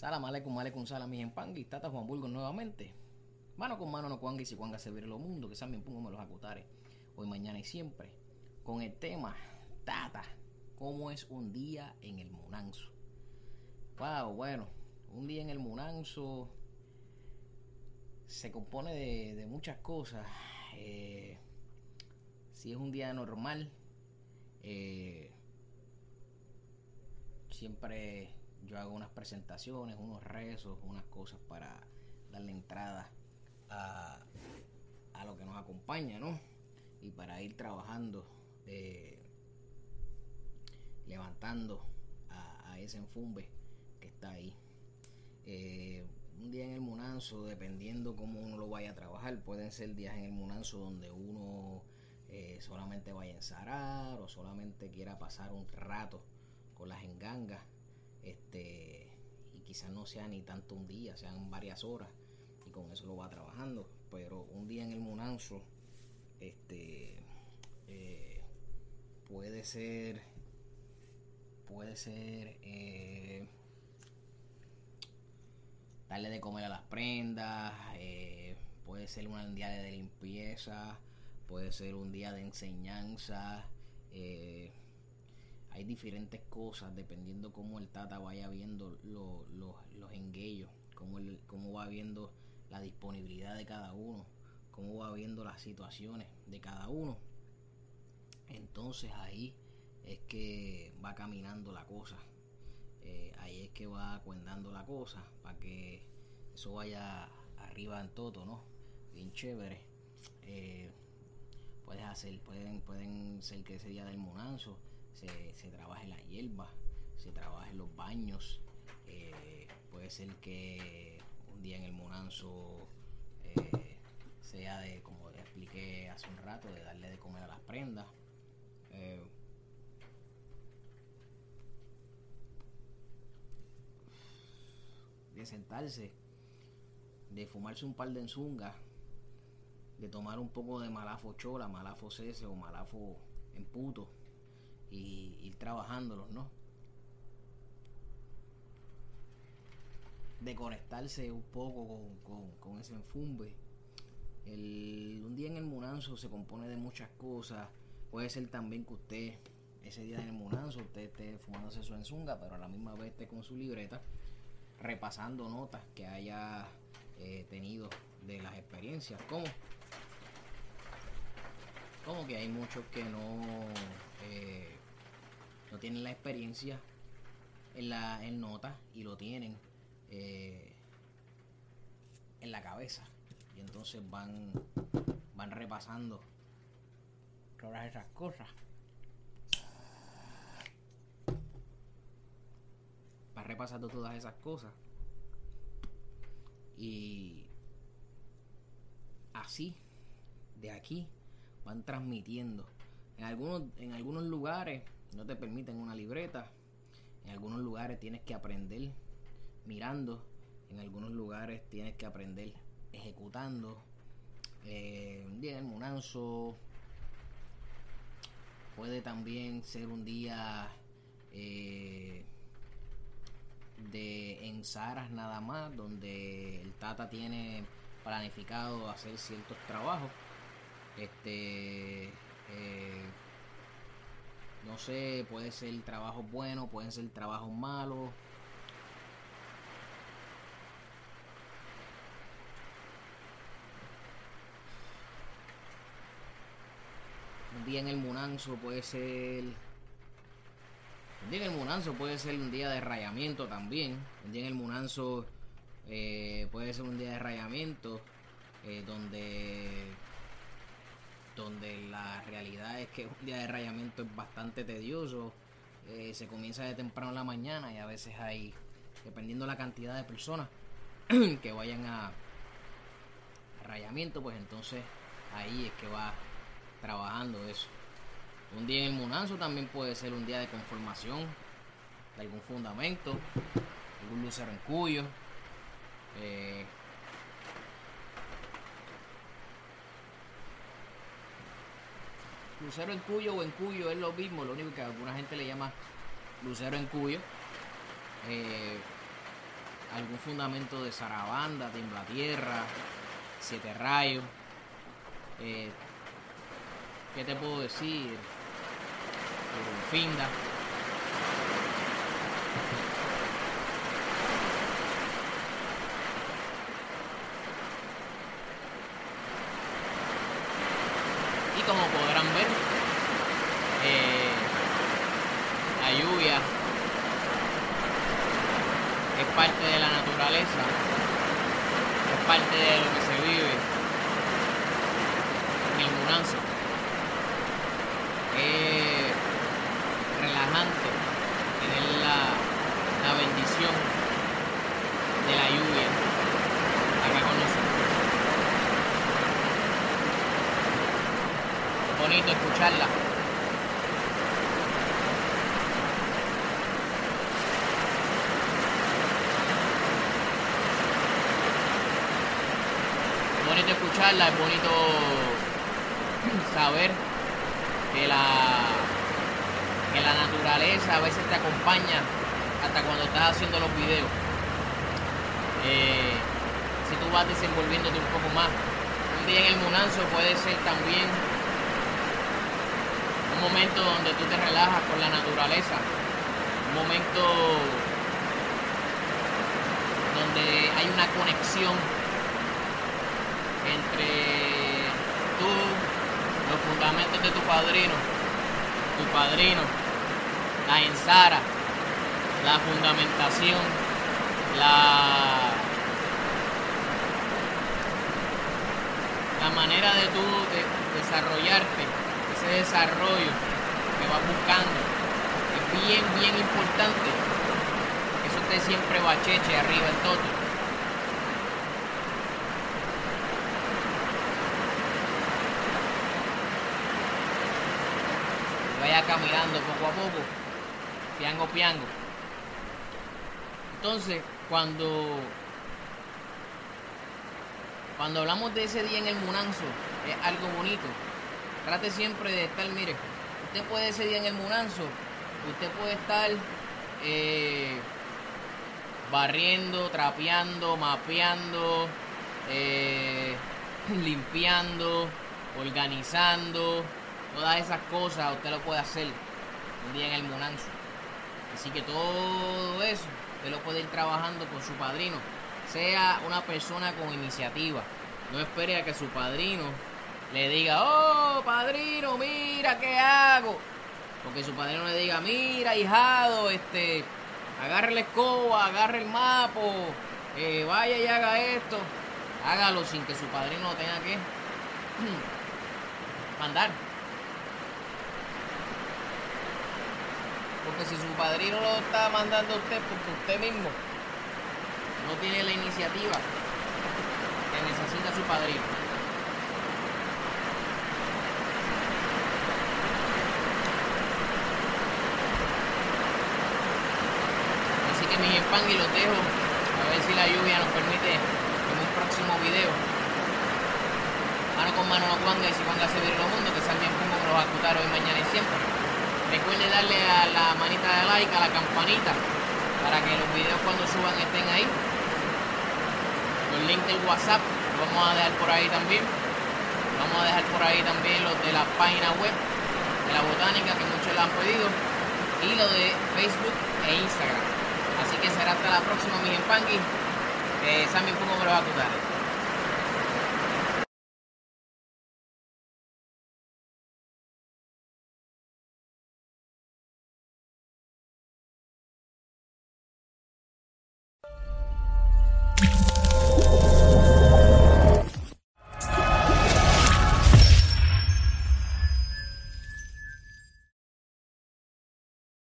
Salam aleikum, aleikum salam, mis empangui, tata Juan Burgos nuevamente. Mano con mano no cuanga y si cuanga se lo mundo, que también me los acutares. Hoy, mañana y siempre. Con el tema, tata, ¿cómo es un día en el Munanzo? Wow, bueno, un día en el Munanzo se compone de, muchas cosas. Eh, si es un día normal, eh, siempre yo hago unas presentaciones, unos rezos, unas cosas para darle entrada a, lo que nos acompaña, ¿no? Y para ir trabajando, eh, levantando a, ese enfumbe que está ahí. Eh, un día en el Munanzo, dependiendo cómo uno lo vaya a trabajar, pueden ser días en el Munanzo donde uno eh, solamente vaya a ensarar o solamente quiera pasar un rato con las engangas este y quizás no sea ni tanto un día, sean varias horas y con eso lo va trabajando, pero un día en el Munanzo este eh, puede ser puede ser eh, darle de comer a las prendas, eh, puede ser un día de limpieza, puede ser un día de enseñanza, hay diferentes cosas dependiendo cómo el Tata vaya viendo los enguellos, cómo, cómo va viendo la disponibilidad de cada uno, cómo va viendo las situaciones de cada uno. Entonces ahí es que va caminando la cosa. Eh, ahí es que va cuendando la cosa para que eso vaya arriba en todo, ¿no? Bien chévere. Eh, puedes hacer, pueden, pueden ser que ese día del monanzo se, trabaja en la hierba, se trabaja en los baños. Eh, puede ser que un día en el Monanzo eh, sea de, como expliqué hace un rato, de darle de comer a las prendas. Eh, de sentarse, de fumarse un par de enzungas, de tomar un poco de malafo chola, malafo cese o malafo en puto y ir trabajándolos, ¿no? De conectarse un poco con, ese enfumbe. El, un día en el Munanzo se compone de muchas cosas. Puede ser también que usted, ese día en el Munanzo, usted esté fumándose su enzunga, pero a la misma vez esté con su libreta, repasando notas que haya eh, tenido de las experiencias. ¿Cómo? Como que hay muchos que no eh, no tienen la experiencia en, la, en nota y lo tienen eh, en la cabeza. Y entonces van, van repasando todas esas cosas. Van repasando todas esas cosas. Y así, de aquí, van transmitiendo. En algunos, en algunos lugares no te permiten una libreta. En algunos lugares tienes que aprender mirando. En algunos lugares tienes que aprender ejecutando. Eh, un día en el puede también ser un día eh, de en Saras nada más, donde el Tata tiene planificado hacer ciertos trabajos. Este eh, no sé, puede ser trabajo bueno, pueden ser trabajos malos. Un día en el Munanzo puede ser. Un día en el Munanzo puede ser un día de rayamiento también. Un día en el Munanzo eh, puede ser un día de rayamiento eh, donde donde la realidad es que un día de rayamiento es bastante tedioso. Eh, se comienza de temprano en la mañana y a veces hay, dependiendo la cantidad de personas que vayan a, rayamiento, pues entonces ahí es que va trabajando eso. Un día en el Munanzo también puede ser un día de conformación de algún fundamento, algún lucero en cuyo. Eh, Lucero en Cuyo o en Cuyo es lo mismo, lo único que a alguna gente le llama Lucero en Cuyo. Eh, algún fundamento de Sarabanda, Tierra, Siete Rayos. Eh, ¿Qué te puedo decir? Finda. Y como podrán ver, eh, la lluvia es parte de la naturaleza, es parte de lo que se vive en el Munanzo. Es relajante tener la, la bendición de la lluvia acá con nosotros. Bonito escucharla. bonito es bonito saber que la, que la naturaleza a veces te acompaña hasta cuando estás haciendo los videos. Eh, si tú vas desenvolviéndote un poco más. Un día en el Munanzo puede ser también un momento donde tú te relajas con la naturaleza. Un momento donde hay una conexión entre tú, los fundamentos de tu padrino, tu padrino, la ensara, la fundamentación, la, la manera de tú de desarrollarte, ese desarrollo que vas buscando, es bien, bien importante. Eso esté siempre bacheche arriba en todo. Vaya caminando poco a poco, piango piango. Entonces, cuando cuando hablamos de ese día en el Munanzo, es algo bonito. Trate siempre de estar, mire, usted puede ese día en el Munanzo, usted puede estar eh, barriendo, trapeando, mapeando, eh, limpiando, organizando, Todas esas cosas usted lo puede hacer un día en el Monanzo. Así que todo eso usted lo puede ir trabajando con su padrino. Sea una persona con iniciativa. No espere a que su padrino le diga, oh, padrino, mira qué hago. Porque su padrino le diga, mira, hijado, este, agarre la escoba, agarre el mapo, eh, vaya y haga esto. Hágalo sin que su padrino tenga que mandar. Porque si su padrino lo está mandando a usted porque usted mismo no tiene la iniciativa que necesita su padrino. Así que mis y los dejo. A ver si la lluvia nos permite en un próximo video. Mano con mano no cuanga y si cuanga se viene los mundo, que salgan como los va a hoy, mañana y siempre. Recuerde darle a la manita de like, a la campanita, para que los videos cuando suban estén ahí. Los links del WhatsApp los vamos a dejar por ahí también. Vamos a dejar por ahí también los de la página web de la botánica que muchos la han pedido. Y lo de Facebook e Instagram. Así que será hasta la próxima, mi Pangui. Que saben cómo me lo va a contar.